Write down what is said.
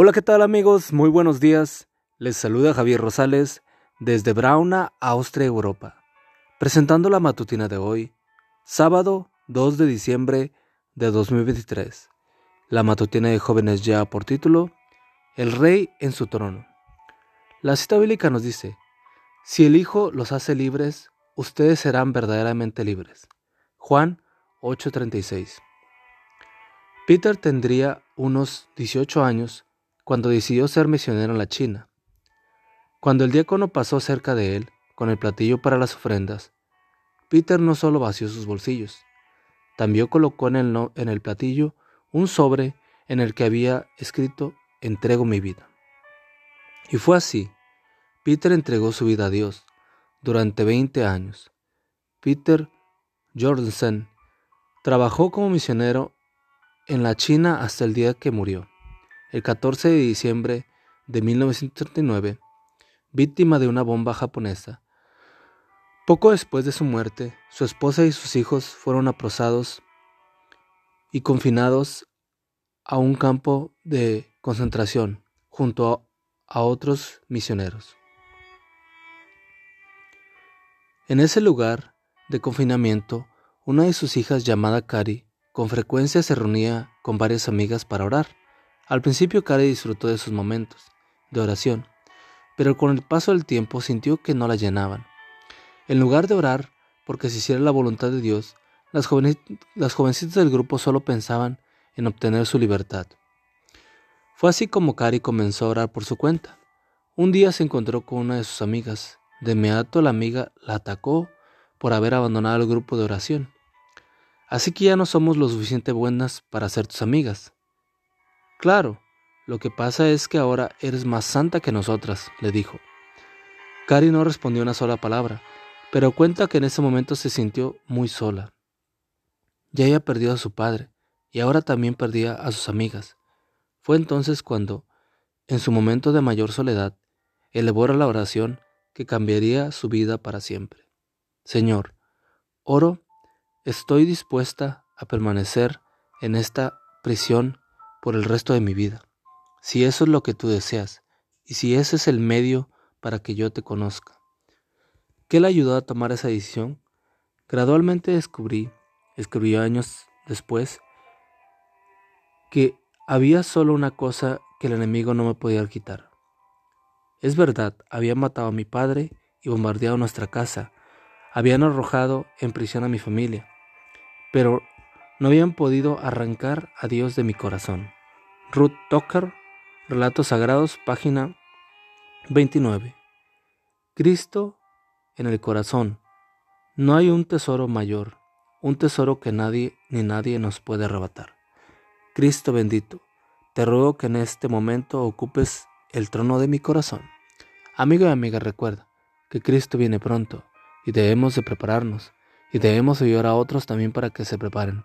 Hola, ¿qué tal amigos? Muy buenos días. Les saluda Javier Rosales desde Brauna, Austria, Europa, presentando la matutina de hoy, sábado 2 de diciembre de 2023. La matutina de jóvenes ya por título, El Rey en su trono. La cita bíblica nos dice, si el Hijo los hace libres, ustedes serán verdaderamente libres. Juan 8:36. Peter tendría unos 18 años cuando decidió ser misionero en la China. Cuando el diácono pasó cerca de él con el platillo para las ofrendas, Peter no solo vació sus bolsillos, también colocó en el, en el platillo un sobre en el que había escrito entrego mi vida. Y fue así. Peter entregó su vida a Dios durante 20 años. Peter Jorgensen trabajó como misionero en la China hasta el día que murió el 14 de diciembre de 1939, víctima de una bomba japonesa. Poco después de su muerte, su esposa y sus hijos fueron aprosados y confinados a un campo de concentración junto a, otros misioneros. En ese lugar de confinamiento, una de sus hijas llamada Cari con frecuencia se reunía con varias amigas para orar. Al principio Kari disfrutó de sus momentos de oración, pero con el paso del tiempo sintió que no la llenaban. En lugar de orar porque se hiciera la voluntad de Dios, las, jovencitas del grupo solo pensaban en obtener su libertad. Fue así como Cari comenzó a orar por su cuenta. Un día se encontró con una de sus amigas. De inmediato la amiga la atacó por haber abandonado el grupo de oración. Así que ya no somos lo suficiente buenas para ser tus amigas. Claro, lo que pasa es que ahora eres más santa que nosotras, le dijo. Cari no respondió una sola palabra, pero cuenta que en ese momento se sintió muy sola. Ya había perdido a su padre y ahora también perdía a sus amigas. Fue entonces cuando, en su momento de mayor soledad, elevó la oración que cambiaría su vida para siempre. Señor, oro, estoy dispuesta a permanecer en esta prisión por el resto de mi vida. Si eso es lo que tú deseas, y si ese es el medio para que yo te conozca. ¿Qué le ayudó a tomar esa decisión? Gradualmente descubrí, escribió años después, que había solo una cosa que el enemigo no me podía quitar. Es verdad, habían matado a mi padre y bombardeado nuestra casa, habían arrojado en prisión a mi familia, pero no habían podido arrancar a Dios de mi corazón. Ruth Tucker, Relatos Sagrados, página 29. Cristo en el corazón. No hay un tesoro mayor, un tesoro que nadie ni nadie nos puede arrebatar. Cristo bendito, te ruego que en este momento ocupes el trono de mi corazón. Amigo y amiga, recuerda que Cristo viene pronto y debemos de prepararnos y debemos ayudar a otros también para que se preparen